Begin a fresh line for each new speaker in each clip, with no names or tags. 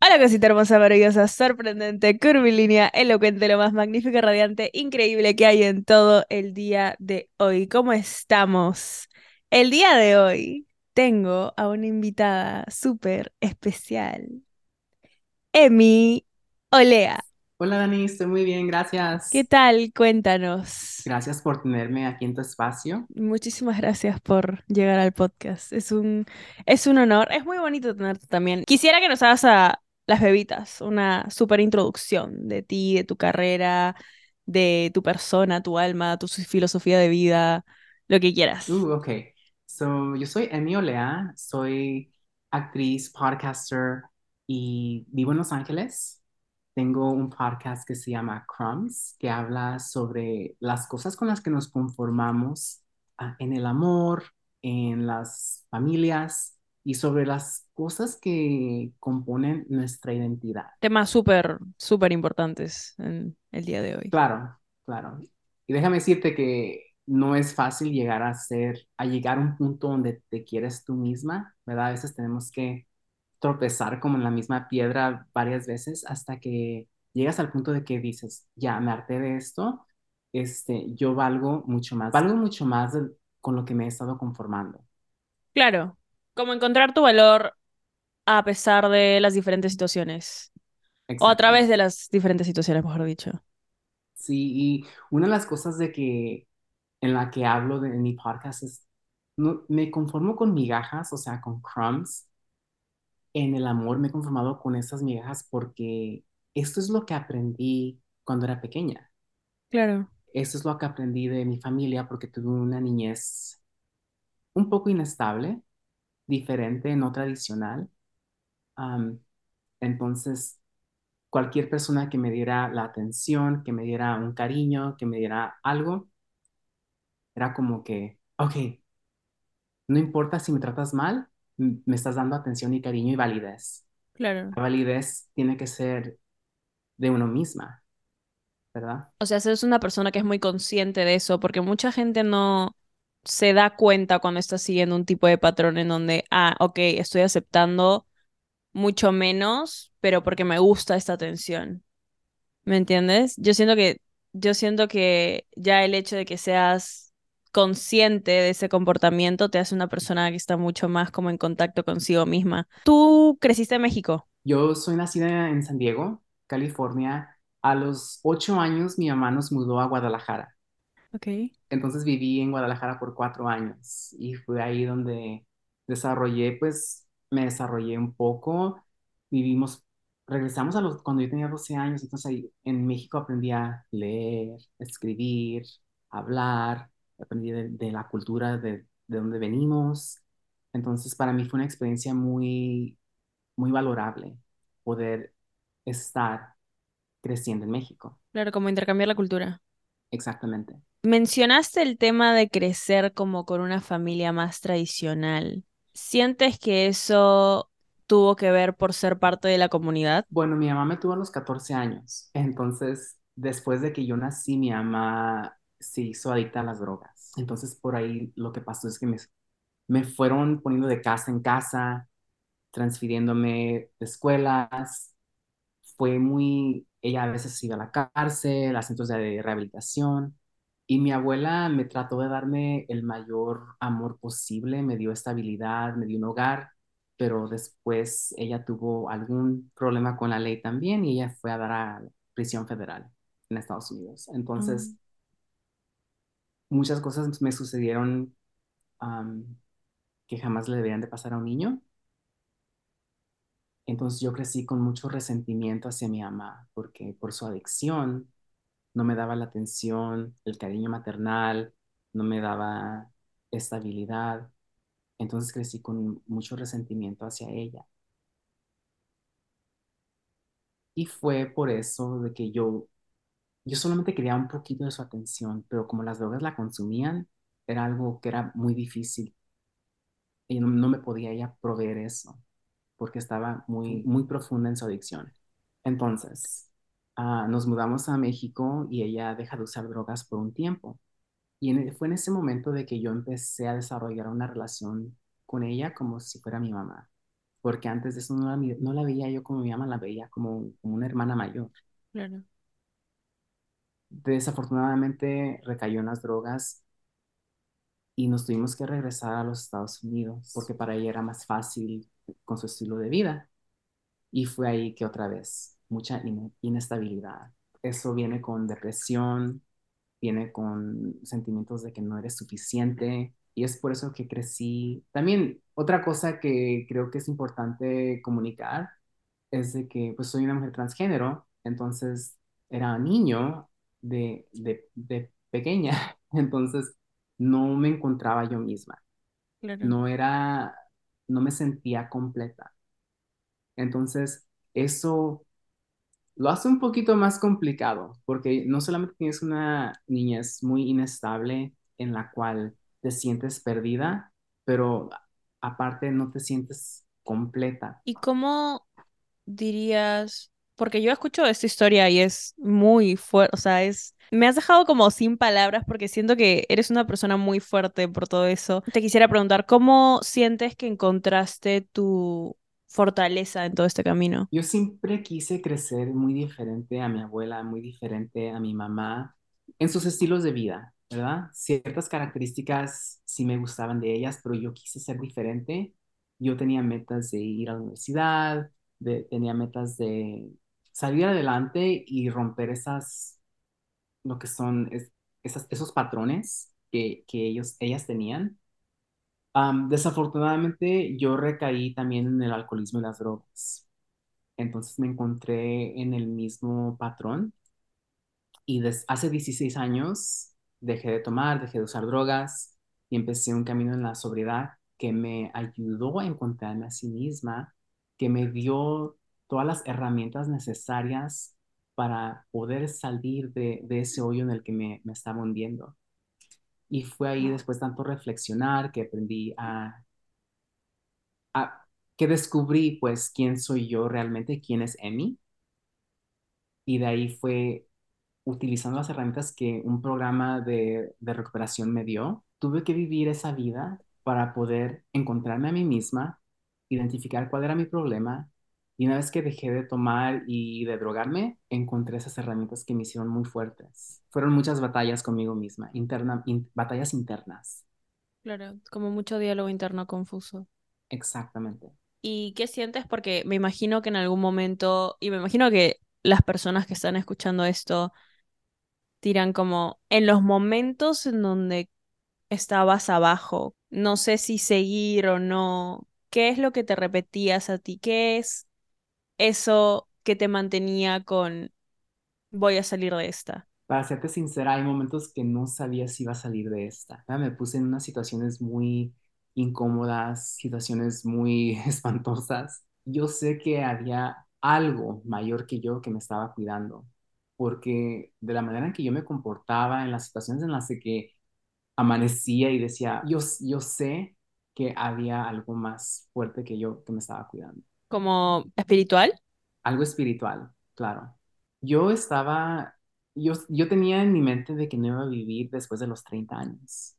Hola cosita hermosa, maravillosa, sorprendente, curvilínea, elocuente, lo más magnífica, radiante, increíble que hay en todo el día de hoy. ¿Cómo estamos? El día de hoy tengo a una invitada súper especial, Emi Olea.
Hola Dani, estoy muy bien,
¿Qué
gracias.
tal? Cuéntanos.
Gracias por tenerme aquí en tu espacio.
Muchísimas gracias por llegar al podcast. Es un, es un honor. Es muy bonito tenerte también. Quisiera que nos hagas a las bebitas una súper introducción de ti, de tu carrera, de tu persona, tu alma, tu filosofía de vida, lo que quieras.
Uh, ok. So, yo soy Emi Olea, soy actriz, podcaster y vivo en Los Ángeles. Tengo un podcast que se llama Crumbs, que habla sobre las cosas con las que nos conformamos ah, en el amor, en las familias y sobre las cosas que componen nuestra identidad.
Temas súper, súper importantes en el día de hoy.
Claro, claro. Y déjame decirte que no es fácil llegar a ser, a llegar a un punto donde te quieres tú misma, ¿verdad? A veces tenemos que tropezar como en la misma piedra varias veces hasta que llegas al punto de que dices, ya me harté de esto, este, yo valgo mucho más, valgo mucho más con lo que me he estado conformando.
Claro, como encontrar tu valor a pesar de las diferentes situaciones, o a través de las diferentes situaciones, mejor dicho.
Sí, y una de las cosas de que en la que hablo de, en mi podcast es, no, me conformo con migajas, o sea, con crumbs. En el amor me he conformado con esas migajas porque esto es lo que aprendí cuando era pequeña.
Claro.
Esto es lo que aprendí de mi familia porque tuve una niñez un poco inestable, diferente, no tradicional. Am, entonces, cualquier persona que me diera la atención, que me diera un cariño, que me diera algo, era como que, ok, no importa si me tratas mal, me estás dando atención y cariño y validez.
Claro.
La validez tiene que ser de uno misma, ¿verdad?
O sea, es una persona que es muy consciente de eso, porque mucha gente no se da cuenta cuando está siguiendo un tipo de patrón en donde, ah, ok, estoy aceptando mucho menos, pero porque me gusta esta atención. ¿Me entiendes? Yo siento que, yo siento que ya el hecho de que seas consciente de ese comportamiento te hace una persona que está mucho más como en contacto consigo misma. ¿Tú creciste en México?
Yo soy nacida en San Diego, California. A los ocho años mi mamá nos mudó a Guadalajara.
Ok.
Entonces viví en Guadalajara por cuatro años y fue ahí donde desarrollé, pues me desarrollé un poco. Vivimos, regresamos a los, cuando yo tenía 12 años, entonces ahí en México aprendí a leer, escribir, hablar, aprendí de, de la cultura de, de donde venimos. Entonces para mí fue una experiencia muy, muy valorable poder estar creciendo en México.
Claro, como intercambiar la cultura.
Exactamente.
Mencionaste el tema de crecer como con una familia más tradicional. ¿Sientes que eso tuvo que ver por ser parte de la comunidad?
Bueno, mi mamá me tuvo a los 14 años, entonces después de que yo nací, mi mamá se hizo adicta a las drogas. Entonces por ahí lo que pasó es que me, me fueron poniendo de casa en casa, transfiriéndome de escuelas. Fue muy, ella a veces iba a la cárcel, a centros de rehabilitación, y mi abuela me trató de darme el mayor amor posible, me dio estabilidad, me dio un hogar pero después ella tuvo algún problema con la ley también y ella fue a dar a prisión federal en Estados Unidos. Entonces, muchas cosas me sucedieron que jamás le deberían de pasar a un niño. Entonces yo crecí con mucho resentimiento hacia mi mamá porque por su adicción no me daba la atención, el cariño maternal, no me daba estabilidad. Entonces crecí con mucho resentimiento hacia ella. Y fue por eso de que yo Yo solamente quería un poquito de su atención, pero como las drogas la consumían, era algo que era muy difícil y no, no me podía ella proveer eso porque estaba muy, muy profunda en su adicción. Entonces, ah, nos mudamos a México y ella deja de usar drogas por un tiempo. Y en- fue en ese momento de que yo empecé a desarrollar una relación con ella como si fuera mi mamá. porque antes de eso no la, no la veía yo como mi mamá, la veía como, como una hermana mayor.
Claro.
Desafortunadamente recayó en las drogas y nos tuvimos que regresar a los Estados Unidos porque para ella era más fácil con su estilo de vida. Y fue ahí que otra vez, mucha ine- inestabilidad. Eso viene con depresión, viene con sentimientos de que no eres suficiente. Y es por eso que crecí. También otra cosa que creo que es importante comunicar es de que pues soy una mujer transgénero, entonces era niño de, de, de pequeña, entonces no me encontraba yo misma,
Claro.
no era, no me sentía completa. Entonces, eso lo hace un poquito más complicado, porque no solamente tienes una niñez muy inestable en la cual te sientes perdida, pero aparte no te sientes completa.
¿Y cómo dirías? Porque yo escucho esta historia y es muy fuerte, o sea, es... Me has dejado como sin palabras porque siento que eres una persona muy fuerte por todo eso. Te quisiera preguntar, ¿cómo sientes que encontraste tu fortaleza en todo este camino?
Yo siempre quise crecer muy diferente a mi abuela, muy diferente a mi mamá en sus estilos de vida, ¿verdad? Ciertas características sí me gustaban de ellas, pero yo quise ser diferente. Yo tenía metas de ir a la universidad, de, tenía metas de salir adelante y romper esas, lo que son es- esos patrones que, que ellos, ellas tenían. Am, desafortunadamente, yo recaí también en el alcoholismo y las drogas. Entonces me encontré en el mismo patrón y des- hace 16 años dejé de tomar, dejé de usar drogas y empecé un camino en la sobriedad que me ayudó a encontrarme a sí misma, que me dio todas las herramientas necesarias para poder salir de, de ese hoyo en el que me, me estaba hundiendo. Y fue ahí después tanto reflexionar que aprendí a, a que descubrí pues quién soy yo realmente, quién es Emi. Y de ahí fue utilizando las herramientas que un programa de, de recuperación me dio, tuve que vivir esa vida para poder encontrarme a mí misma, identificar cuál era mi problema. Y una vez que dejé de tomar y de drogarme, encontré esas herramientas que me hicieron muy fuertes. Fueron muchas batallas conmigo misma, interna, in- batallas internas.
Claro, como mucho diálogo interno confuso.
Exactamente.
¿Y qué sientes? Porque me imagino que en algún momento, y me imagino que las personas que están escuchando esto dirán como, en los momentos en donde estabas abajo, no sé si seguir o no, ¿qué es lo que te repetías a ti? ¿Qué es eso que te mantenía con voy a salir de esta?
Para serte sincera, hay momentos que no sabía si iba a salir de esta. Me puse en unas situaciones muy incómodas, situaciones muy espantosas. Yo sé que había algo mayor que yo que me estaba cuidando, porque de la manera en que yo me comportaba, en las situaciones en las que amanecía y decía, yo, yo sé que había algo más fuerte que yo que me estaba cuidando
¿Como espiritual?
algo espiritual, claro. Yo estaba, yo, yo tenía en mi mente de que no iba a vivir después de los 30 años.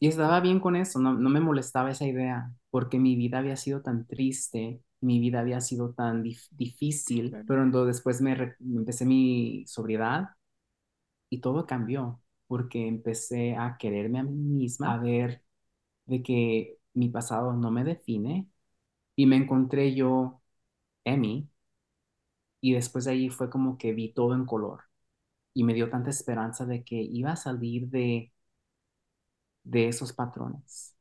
Y estaba bien con eso, no, no me molestaba esa idea, porque mi vida había sido tan triste, mi vida había sido tan dif- difícil,
Claro.
pero cuando después me, re- me empecé mi sobriedad y todo cambió, porque empecé a quererme a mí misma, a ver de que mi pasado no me define y me encontré yo, Emi, Y después de ahí fue como que vi todo en color y me dio tanta esperanza de que iba a salir de, de esos patrones.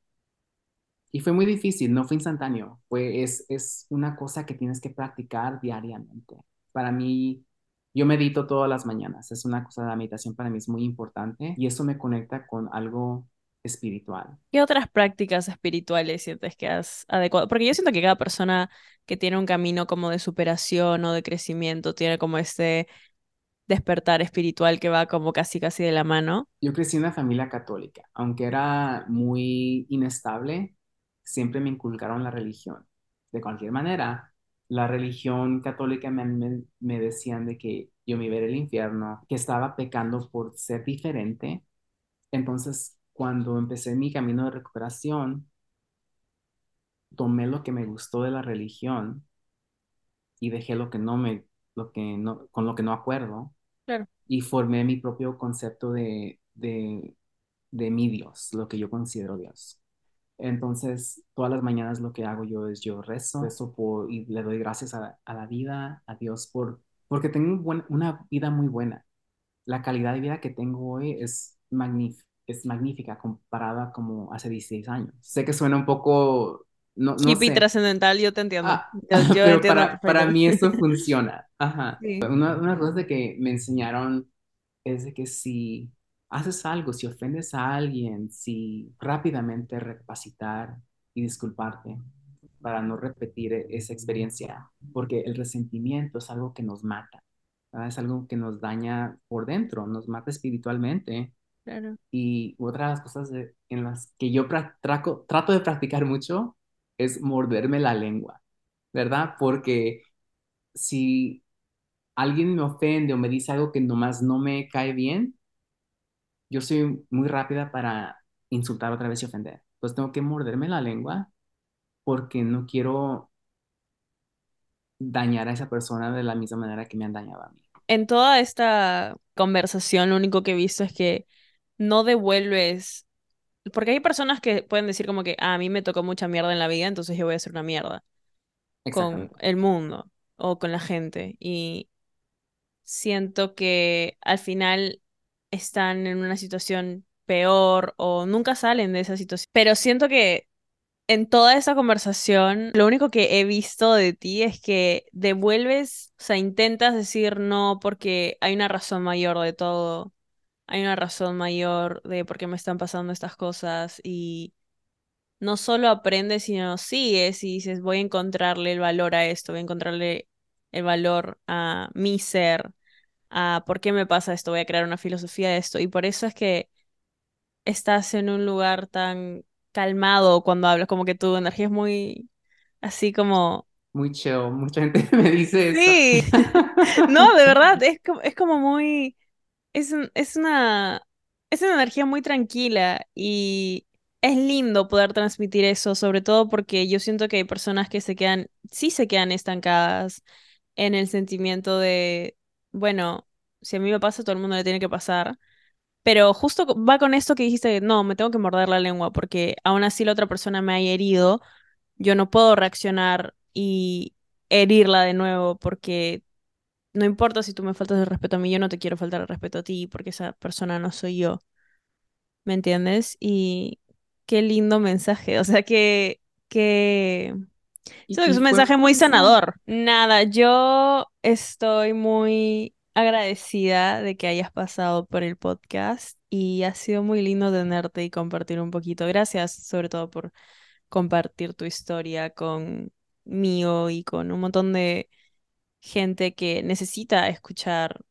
Y fue muy difícil, no fue instantáneo, fue, es, es una cosa que tienes que practicar diariamente. Para mí, yo medito todas las mañanas, es una cosa de la meditación para mí es muy importante y eso me conecta con algo espiritual.
¿Qué otras prácticas espirituales sientes que has adecuado? Porque yo siento que cada persona que tiene un camino como de superación o de crecimiento tiene como este despertar espiritual que va como casi casi de la mano.
Yo crecí en una familia católica, aunque era muy inestable, siempre me inculcaron la religión. De cualquier manera, la religión católica me, me, me decían de que yo me iba a ir al infierno, que estaba pecando por ser diferente. Entonces, cuando empecé mi camino de recuperación, tomé lo que me gustó de la religión y dejé lo que no me, lo que no, con lo que no acuerdo.
Claro.
Y formé mi propio concepto de, de, de mi Dios, lo que yo considero Dios. Entonces, todas las mañanas lo que hago yo es yo rezo, rezo por, y le doy gracias a, a la vida, a Dios, por, porque tengo un buen, una vida muy buena. La calidad de vida que tengo hoy es, magnífica es magnífica comparada como hace 16 años. Sé que suena un poco... No, no
Hippie
sé.
trascendental, yo te entiendo.
Ah,
Yo, yo
pero
entiendo
para, para mí eso funciona. Ajá.
Sí.
Una, una cosa de que me enseñaron es de que si haces algo, si ofendes a alguien, si rápidamente recapacitar y disculparte para no repetir e- esa experiencia, porque el resentimiento es algo que nos mata, ¿verdad? Es algo que nos daña por dentro, nos mata espiritualmente.
Claro.
Y otra de las cosas de- en las que yo traco- trato de practicar mucho es morderme la lengua, ¿verdad? Porque si alguien me ofende o me dice algo que nomás no me cae bien, yo soy muy rápida para insultar otra vez y ofender. Entonces tengo que morderme la lengua porque no quiero dañar a esa persona de la misma manera que me han dañado a mí.
En toda esta conversación, lo único que he visto es que no devuelves. Porque hay personas que pueden decir como que "Ah, a mí me tocó mucha mierda en la vida, entonces yo voy a hacer una mierda con el mundo o con la gente. Y siento que al final están en una situación peor o nunca salen de esa situación. Pero siento que en toda esa conversación, lo único que he visto de ti es que devuelves, o sea, intentas decir no porque hay una razón mayor de todo. Hay una razón mayor de por qué me están pasando estas cosas y no solo aprendes, sino sigues y dices, voy a encontrarle el valor a esto, voy a encontrarle el valor a mi ser, a por qué me pasa esto, voy a crear una filosofía de esto. Y por eso es que estás en un lugar tan calmado cuando hablas, como que tu energía es muy así como...
Muy chill. Mucha gente me dice eso.
Sí, no, de verdad, es como, es como muy... Es, es una, es una energía muy tranquila y es lindo poder transmitir eso, sobre todo porque yo siento que hay personas que se quedan, sí se quedan estancadas en el sentimiento de, bueno, si a mí me pasa, todo el mundo le tiene que pasar. Pero justo va con esto que dijiste, no, me tengo que morder la lengua porque aún así la otra persona me haya herido, yo no puedo reaccionar y herirla de nuevo porque no importa si tú me faltas el respeto a mí, yo no te quiero faltar el respeto a ti porque esa persona no soy yo, ¿me entiendes? Y qué lindo mensaje, o sea, que, que...
Y
es un mensaje muy
eso.
sanador. Nada, yo estoy muy agradecida de que hayas pasado por el podcast y ha sido muy lindo tenerte y compartir un poquito. Gracias sobre todo por compartir tu historia con mío y con un montón de gente que necesita escuchar,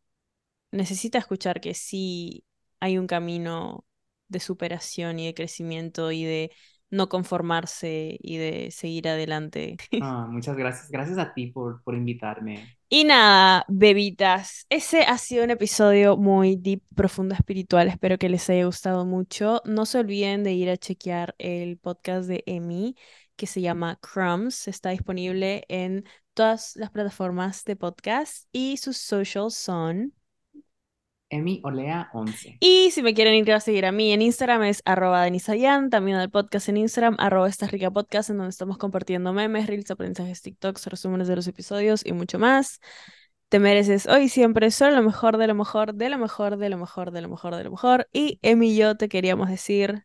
necesita escuchar que sí hay un camino de superación y de crecimiento y de no conformarse y de seguir adelante.
Ah, muchas gracias. Gracias a ti por, por invitarme.
Y nada, bebitas, ese ha sido un episodio muy deep, profundo, espiritual. Espero que les haya gustado mucho. No se olviden de ir a chequear el podcast de Emi, que se llama Crumbs. Está disponible en todas las plataformas de podcast y sus socials son...
Emi Olea 11.
Y si me quieren ir a seguir a mí en Instagram es arroba denisayan, también al podcast en Instagram, arroba esta rica podcast, en donde estamos compartiendo memes, reels, aprendizajes, TikToks, resúmenes de los episodios y mucho más. Te mereces hoy siempre solo lo mejor, de lo mejor, de lo mejor, de lo mejor, de lo mejor, de lo mejor. Y Emi y yo te queríamos decir,